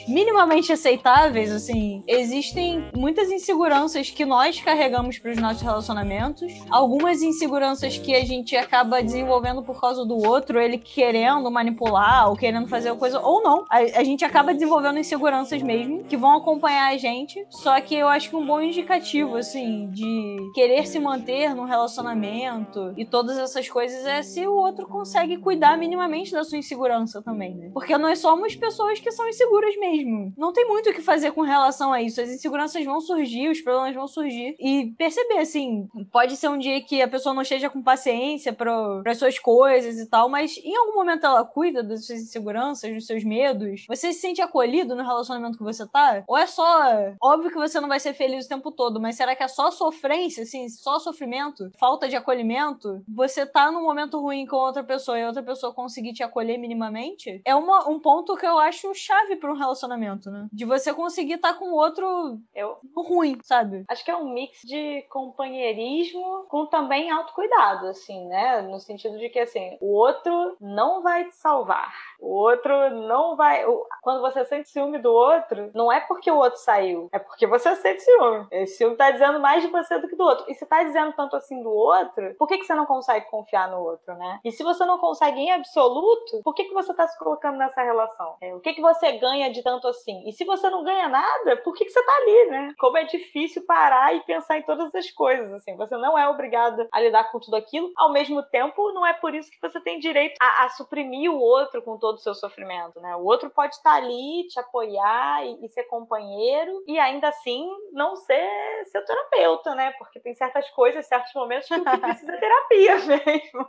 minimamente aceitáveis, assim, existem muitas inseguranças que nós carregamos pros nossos relacionamentos, algumas inseguranças que a gente acaba desenvolvendo por causa do outro, ele querendo manipular ou querendo fazer coisa, ou não. A, a gente acaba desenvolvendo inseguranças mesmo, que vão acompanhar a gente. Só que eu acho que um bom indicativo, assim, de querer se manter num relacionamento e todas essas coisas é se o outro consegue cuidar minimamente da sua insegurança também, né? Porque nós somos pessoas que são inseguras mesmo. Não tem muito o que fazer com relação a isso. As inseguranças vão surgir, os problemas vão surgir. E perceber, assim, pode ser um dia que a pessoa não esteja com paciência para as suas coisas e tal, mas em algum momento ela cuida das suas inseguranças, dos seus medos. Você se sente acolhido no relacionamento que você tá? Ou é só. Óbvio que você não vai ser feliz o tempo todo, mas será que é só sofrência, assim, só sofrimento? Falta de acolhimento? Você tá num momento ruim com outra pessoa e outra pessoa conseguir te acolher minimamente? É uma, um ponto que eu acho chave para um relacionamento, né? De você conseguir estar com o outro Eu ruim, sabe? acho que é um mix de companheirismo com também autocuidado, assim, né? No sentido de que, assim, o outro não vai te salvar. O outro não vai. Quando você sente ciúme do outro, não é porque o outro saiu, é porque você sente ciúme. Esse ciúme tá dizendo mais de você do que do outro. E se tá dizendo tanto assim do outro, por que, que você não consegue confiar no outro, né? E se você não consegue em absoluto, por que, que você tá se colocando nessa relação? É, o que, que você ganha de tanto assim? E se você não ganha nada, por que, que você tá ali, né? Como é difícil parar e pensar em todas as coisas, assim. Você não é obrigado a lidar com tudo aquilo. Ao mesmo tempo, não é por isso que você tem direito a, a suprimir o outro com todo o seu sofrimento, né? O outro pode estar ali, te apoiar e, e ser companheiro e ainda assim não ser seu terapeuta, né? Porque tem certas coisas, certos momentos que precisa é terapia mesmo.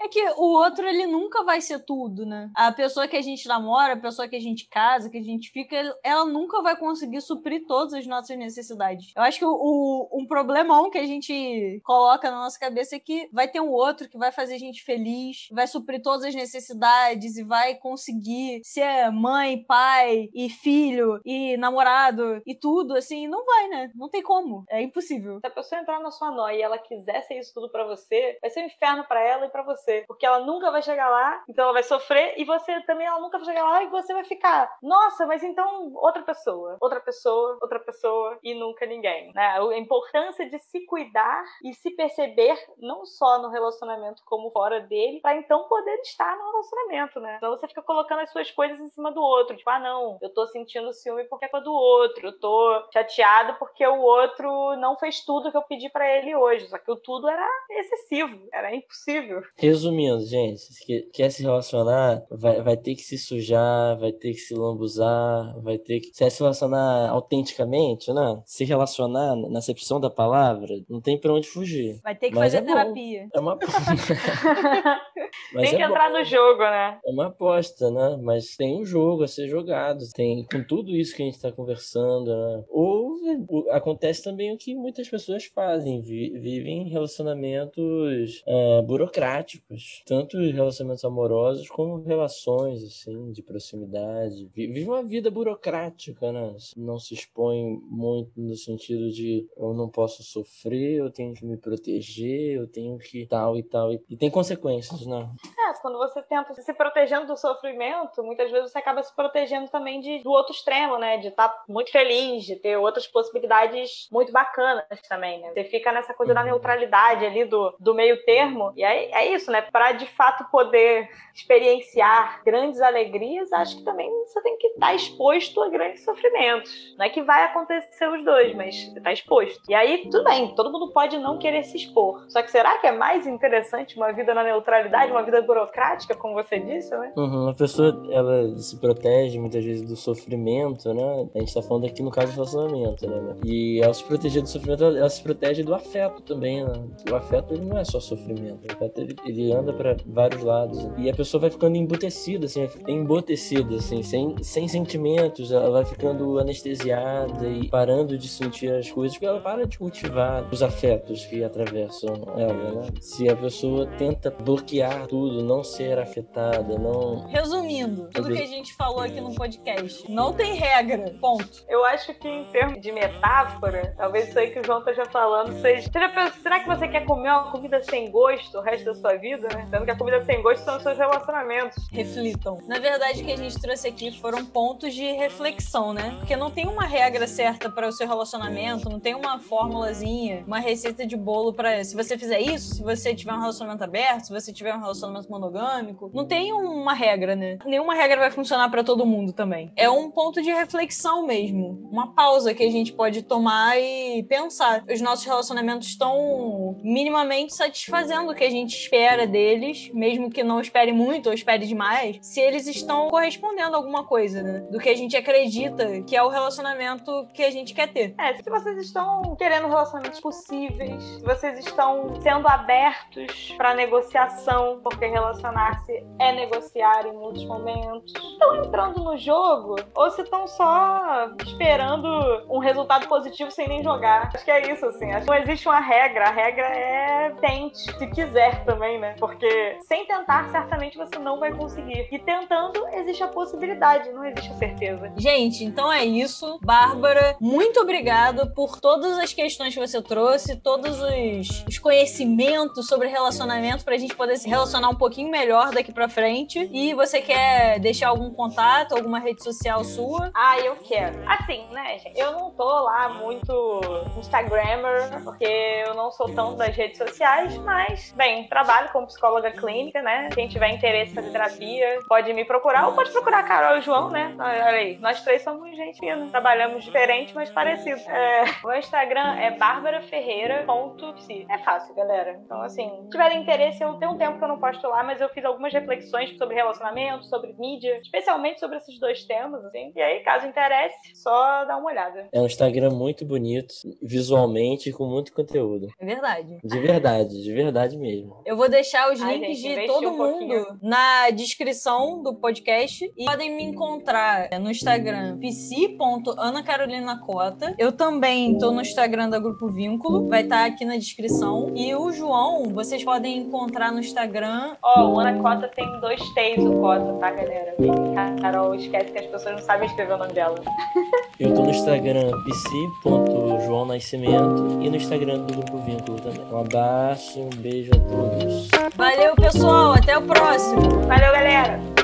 É que o outro, ele nunca vai ser tudo, né? A pessoa que a gente namora, a pessoa que a gente casa, que a gente fica, ela nunca vai conseguir suprir todas as nossas necessidades. Eu acho que o, o- um problemão que a gente coloca na nossa cabeça é que vai ter um outro que vai fazer a gente feliz, vai suprir todas as necessidades e vai conseguir ser mãe, pai e filho e namorado e tudo, assim, não vai, né? Não tem como. É impossível. Se a pessoa entrar na sua noia e ela quiser ser isso tudo pra você, vai ser um inferno pra ela e pra você. Porque ela nunca vai chegar lá, então ela vai sofrer, e você também, ela nunca vai chegar lá e você vai ficar, nossa, mas então outra pessoa, outra pessoa, outra pessoa e nunca ninguém. Né? A importância de se cuidar e se perceber, não só no relacionamento como fora dele, pra então poder estar no relacionamento, né? Então você fica colocando as suas coisas em cima do outro. Tipo, ah, não, eu tô sentindo ciúme porque é com a do outro. Eu tô chateado porque o outro não fez tudo que eu pedi pra ele hoje. Só que o tudo era excessivo, era impossível. Resumindo, gente, que quer se relacionar, vai, vai ter que se sujar, vai ter que se lambuzar, vai ter que se relacionar autenticamente, né? Se relacionar na acepção da palavra, não tem pra onde fugir. Vai ter que Mas fazer é bom. terapia. É uma Mas Tem que é entrar bom. no jogo, né? É uma aposta, né? Mas tem um jogo a ser jogado. Tem com tudo isso que a gente está conversando, né? Ou acontece também o que muitas pessoas fazem, vi- vivem relacionamentos é, burocráticos, tanto relacionamentos amorosos como relações assim de proximidade. Vi- Vive uma vida burocrática, né? Não se expõe muito no sentido de eu não posso sofrer, eu tenho que me proteger, eu tenho que tal e tal e, tem consequências, né? É, quando você tenta se protegendo do sofrimento, muitas vezes você acaba se protegendo também de, do outro extremo, né? De estar muito feliz, de ter outras possibilidades muito bacanas também, né? Você fica nessa coisa da Uhum. neutralidade ali, do, do meio termo. E aí é isso, né? Para de fato poder experienciar grandes alegrias acho que também você tem que estar tá exposto a grandes sofrimentos. Não é que vai acontecer os dois, mas está exposto. E aí, tudo bem, todo mundo pode não querer se expor. Só que será que é mais interessante uma vida na neutralidade, uma vida burocrática, como você disse, né? Uhum, a pessoa, ela se protege muitas vezes do sofrimento, né? A gente tá falando aqui no caso do relacionamento, né? E ao se proteger do sofrimento, ela se protege do afeto também, né? O afeto, ele não é só sofrimento. O afeto, ele, ele anda para vários lados. E a pessoa vai ficando embutecida, assim, embotecida, assim, sem, sem sentimentos. Ela vai ficando anestesiada e parando de sentir as coisas, porque ela para de cultivar os afetos que atravessam ela, né? Se a pessoa tenta bloquear tudo, não ser afetada, não... Resumindo, tudo que a gente falou aqui no podcast, não tem regra, ponto. Eu acho que em termos de metáfora, talvez isso aí que o João esteja falando seja... Será que você quer comer uma comida sem gosto o resto da sua vida, né? Sendo que a comida sem gosto são os seus relacionamentos. Reflitam. Na verdade, o que a gente trouxe aqui foram pontos de reflexão, né? Porque não tem uma regra certa para o seu relacionamento, não tem uma formulazinha, uma receita de bolo para se você fizer isso, se você tiver um relacionamento aberto, se você tiver um relacionamento monogâmico, não tem uma regra, né? Nenhuma regra vai funcionar para todo mundo também. É um ponto de reflexão mesmo, uma pausa que a gente pode tomar e pensar. Os nossos relacionamentos estão minimamente satisfazendo o que a gente espera deles, mesmo que não espere muito ou espere demais, se eles estão correspondendo a alguma coisa, né? Do que a gente acredita que é o relacionamento que a gente quer ter. É, se vocês estão querendo relacionamentos possíveis, se vocês estão sendo abertos para negociação, porque relacionar-se é negociar em muitos momentos, estão entrando no jogo ou se estão só esperando um resultado positivo sem nem jogar. Acho que é isso, assim. Acho que não existe uma regra. A regra é tente, se quiser também, né? Porque sem tentar, certamente você não vai conseguir. E tentando, existe a possibilidade, não existe a certeza. Gente, então é isso. Bárbara, muito obrigada por todas as questões que você trouxe, todos os, os conhecimentos sobre relacionamento pra gente poder se relacionar um pouquinho melhor daqui pra frente. E você quer deixar algum contato, alguma rede social sua? Ah, eu quero. Assim, né, gente? Eu não tô lá muito Instagrammer, porque eu não sou tão das redes sociais, mas, bem, trabalho como psicóloga clínica, né? Quem tiver interesse em fazer terapia, pode me procurar, ou pode procurar a Carol e o João, né? Olha aí, nós três somos gente fina. Trabalhamos diferente, mas parecido. É, o meu Instagram é barbaraferreira.psi. É fácil, galera. Então, assim, se tiverem interesse, eu tenho um tempo que eu não posto lá, mas eu fiz algumas reflexões sobre relacionamento, sobre mídia, especialmente sobre esses dois temas, assim. E aí, caso interesse, só dá uma olhada. É um Instagram muito bonito, visualmente, com muito conteúdo. É verdade. De verdade, de verdade mesmo. Eu vou deixar os Ai, links gente, de todo um mundo pouquinho. na descrição do podcast. E podem me encontrar no Instagram psi.anacarolinacota. Eu também tô no Instagram da Grupo Vínculo, vai estar tá aqui na descrição. E o João, vocês podem encontrar no Instagram. Ó, oh, o Ana Cota tem dois T's o Cota, tá, galera? Carol esquece que as pessoas não sabem escrever o nome dela. Eu tô no Instagram psi.joaonascimento e no Instagram do Grupo Vínculo também. Um abraço, um beijo a todos. Valeu, pessoal. Até o próximo. Valeu, galera.